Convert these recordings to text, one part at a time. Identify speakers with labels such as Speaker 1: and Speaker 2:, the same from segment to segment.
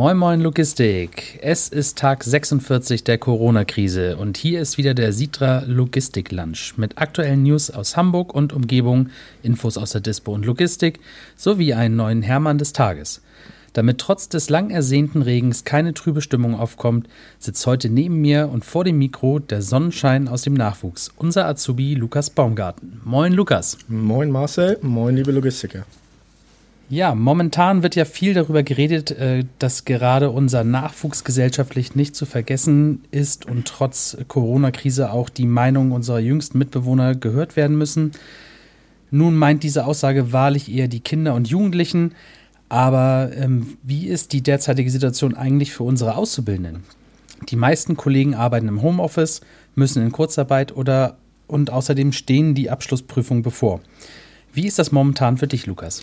Speaker 1: Moin Moin Logistik. Es ist Tag 46 der Corona-Krise und hier ist wieder der Sitra Logistik Lunch mit aktuellen News aus Hamburg und Umgebung, Infos aus der Dispo und Logistik sowie einen neuen Hermann des Tages. Damit trotz des lang ersehnten Regens keine trübe Stimmung aufkommt, sitzt heute neben mir und vor dem Mikro der Sonnenschein aus dem Nachwuchs, unser Azubi Lukas Baumgarten. Moin Lukas.
Speaker 2: Moin Marcel, moin liebe Logistiker.
Speaker 1: Ja, momentan wird ja viel darüber geredet, äh, dass gerade unser Nachwuchs gesellschaftlich nicht zu vergessen ist und trotz Corona-Krise auch die Meinungen unserer jüngsten Mitbewohner gehört werden müssen. Nun meint diese Aussage wahrlich eher die Kinder und Jugendlichen. Aber ähm, wie ist die derzeitige Situation eigentlich für unsere Auszubildenden? Die meisten Kollegen arbeiten im Homeoffice, müssen in Kurzarbeit oder und außerdem stehen die Abschlussprüfungen bevor. Wie ist das momentan für dich, Lukas?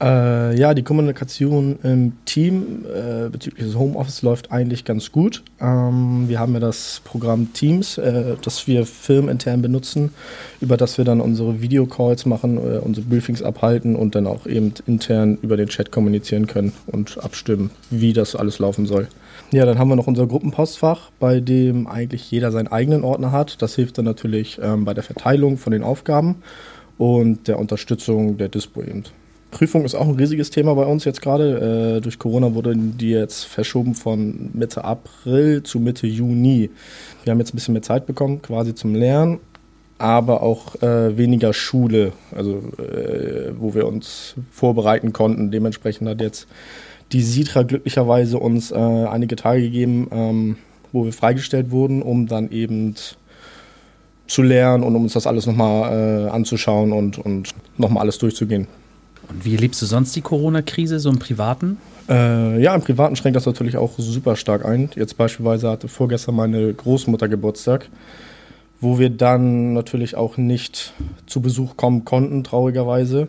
Speaker 2: Äh, ja, die Kommunikation im Team äh, bezüglich des Homeoffice läuft eigentlich ganz gut. Ähm, wir haben ja das Programm Teams, äh, das wir firmenintern benutzen, über das wir dann unsere Videocalls machen, äh, unsere Briefings abhalten und dann auch eben intern über den Chat kommunizieren können und abstimmen, wie das alles laufen soll. Ja, dann haben wir noch unser Gruppenpostfach, bei dem eigentlich jeder seinen eigenen Ordner hat. Das hilft dann natürlich ähm, bei der Verteilung von den Aufgaben und der Unterstützung der Dispo eben. Prüfung ist auch ein riesiges Thema bei uns jetzt gerade. Äh, durch Corona wurden die jetzt verschoben von Mitte April zu Mitte Juni. Wir haben jetzt ein bisschen mehr Zeit bekommen, quasi zum Lernen, aber auch äh, weniger Schule, also äh, wo wir uns vorbereiten konnten. Dementsprechend hat jetzt die Sitra glücklicherweise uns äh, einige Tage gegeben, ähm, wo wir freigestellt wurden, um dann eben zu lernen und um uns das alles nochmal äh, anzuschauen und, und nochmal alles durchzugehen.
Speaker 1: Und wie erlebst du sonst die Corona-Krise so im Privaten?
Speaker 2: Äh, ja, im Privaten schränkt das natürlich auch super stark ein. Jetzt beispielsweise hatte vorgestern meine Großmutter Geburtstag, wo wir dann natürlich auch nicht zu Besuch kommen konnten, traurigerweise.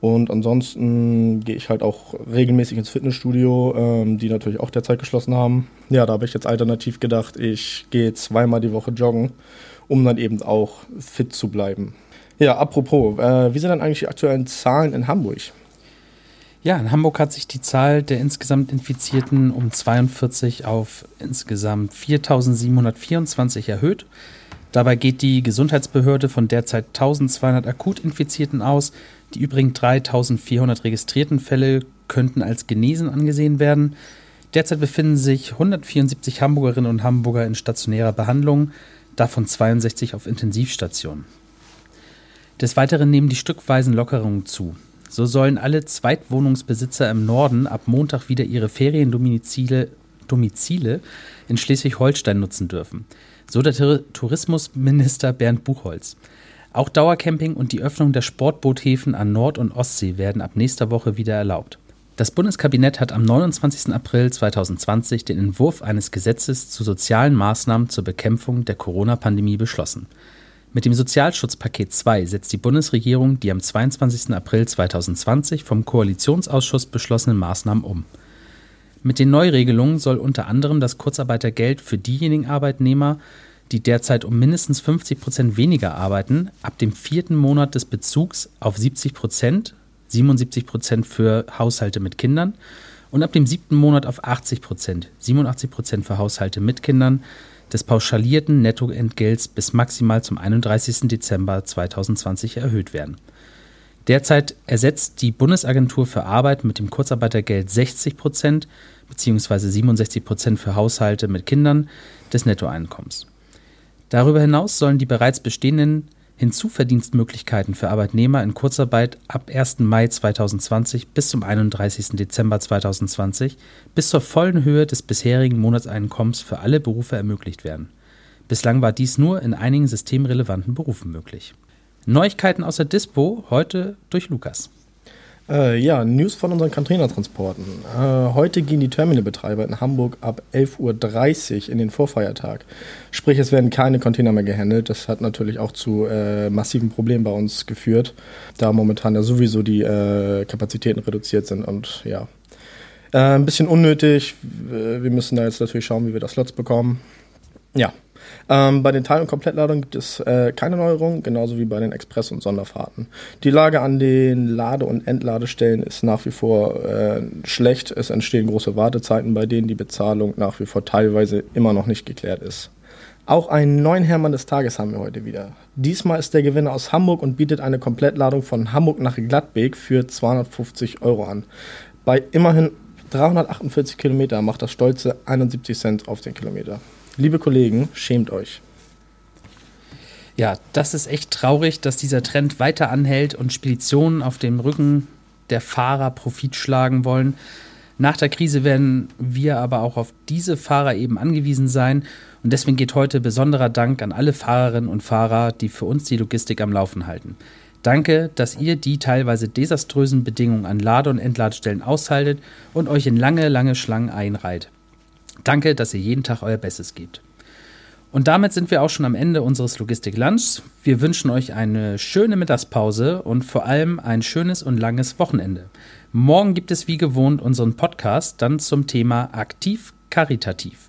Speaker 2: Und ansonsten gehe ich halt auch regelmäßig ins Fitnessstudio, ähm, die natürlich auch derzeit geschlossen haben. Ja, da habe ich jetzt alternativ gedacht, ich gehe zweimal die Woche joggen, um dann eben auch fit zu bleiben. Ja, apropos, äh, wie sind dann eigentlich die aktuellen Zahlen in Hamburg?
Speaker 1: Ja, in Hamburg hat sich die Zahl der insgesamt Infizierten um 42 auf insgesamt 4.724 erhöht. Dabei geht die Gesundheitsbehörde von derzeit 1200 akut Infizierten aus. Die übrigen 3400 registrierten Fälle könnten als genesen angesehen werden. Derzeit befinden sich 174 Hamburgerinnen und Hamburger in stationärer Behandlung, davon 62 auf Intensivstationen. Des Weiteren nehmen die stückweisen Lockerungen zu. So sollen alle Zweitwohnungsbesitzer im Norden ab Montag wieder ihre Feriendomizile Domizile in Schleswig-Holstein nutzen dürfen. So der Tourismusminister Bernd Buchholz. Auch Dauercamping und die Öffnung der Sportboothäfen an Nord- und Ostsee werden ab nächster Woche wieder erlaubt. Das Bundeskabinett hat am 29. April 2020 den Entwurf eines Gesetzes zu sozialen Maßnahmen zur Bekämpfung der Corona-Pandemie beschlossen. Mit dem Sozialschutzpaket 2 setzt die Bundesregierung die am 22. April 2020 vom Koalitionsausschuss beschlossenen Maßnahmen um. Mit den Neuregelungen soll unter anderem das Kurzarbeitergeld für diejenigen Arbeitnehmer, die derzeit um mindestens 50 Prozent weniger arbeiten, ab dem vierten Monat des Bezugs auf 70 Prozent, 77 Prozent für Haushalte mit Kindern und ab dem siebten Monat auf 80 Prozent, 87 Prozent für Haushalte mit Kindern, des pauschalierten Nettoentgelts bis maximal zum 31. Dezember 2020 erhöht werden. Derzeit ersetzt die Bundesagentur für Arbeit mit dem Kurzarbeitergeld 60 Prozent bzw. 67 Prozent für Haushalte mit Kindern des Nettoeinkommens. Darüber hinaus sollen die bereits bestehenden Hinzuverdienstmöglichkeiten für Arbeitnehmer in Kurzarbeit ab 1. Mai 2020 bis zum 31. Dezember 2020 bis zur vollen Höhe des bisherigen Monatseinkommens für alle Berufe ermöglicht werden. Bislang war dies nur in einigen systemrelevanten Berufen möglich. Neuigkeiten aus der Dispo heute durch Lukas.
Speaker 2: Äh, ja, News von unseren Containertransporten. Äh, heute gehen die Terminalbetreiber in Hamburg ab 11.30 Uhr in den Vorfeiertag. Sprich, es werden keine Container mehr gehandelt. Das hat natürlich auch zu äh, massiven Problemen bei uns geführt, da momentan ja sowieso die äh, Kapazitäten reduziert sind. Und ja, äh, ein bisschen unnötig. Wir müssen da jetzt natürlich schauen, wie wir das Slots bekommen. Ja, Ähm, bei den Teil- und Komplettladungen gibt es äh, keine Neuerungen, genauso wie bei den Express- und Sonderfahrten. Die Lage an den Lade- und Entladestellen ist nach wie vor äh, schlecht. Es entstehen große Wartezeiten, bei denen die Bezahlung nach wie vor teilweise immer noch nicht geklärt ist. Auch einen neuen Hermann des Tages haben wir heute wieder. Diesmal ist der Gewinner aus Hamburg und bietet eine Komplettladung von Hamburg nach Gladbeck für 250 Euro an. Bei immerhin 348 Kilometer macht das stolze 71 Cent auf den Kilometer. Liebe Kollegen, schämt euch.
Speaker 1: Ja, das ist echt traurig, dass dieser Trend weiter anhält und Speditionen auf dem Rücken der Fahrer Profit schlagen wollen. Nach der Krise werden wir aber auch auf diese Fahrer eben angewiesen sein. Und deswegen geht heute besonderer Dank an alle Fahrerinnen und Fahrer, die für uns die Logistik am Laufen halten. Danke, dass ihr die teilweise desaströsen Bedingungen an Lade- und Entladestellen aushaltet und euch in lange, lange Schlangen einreiht. Danke, dass ihr jeden Tag euer Bestes gebt. Und damit sind wir auch schon am Ende unseres Logistik-Lunchs. Wir wünschen euch eine schöne Mittagspause und vor allem ein schönes und langes Wochenende. Morgen gibt es wie gewohnt unseren Podcast dann zum Thema aktiv karitativ.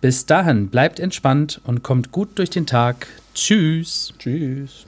Speaker 1: Bis dahin bleibt entspannt und kommt gut durch den Tag. Tschüss.
Speaker 2: Tschüss.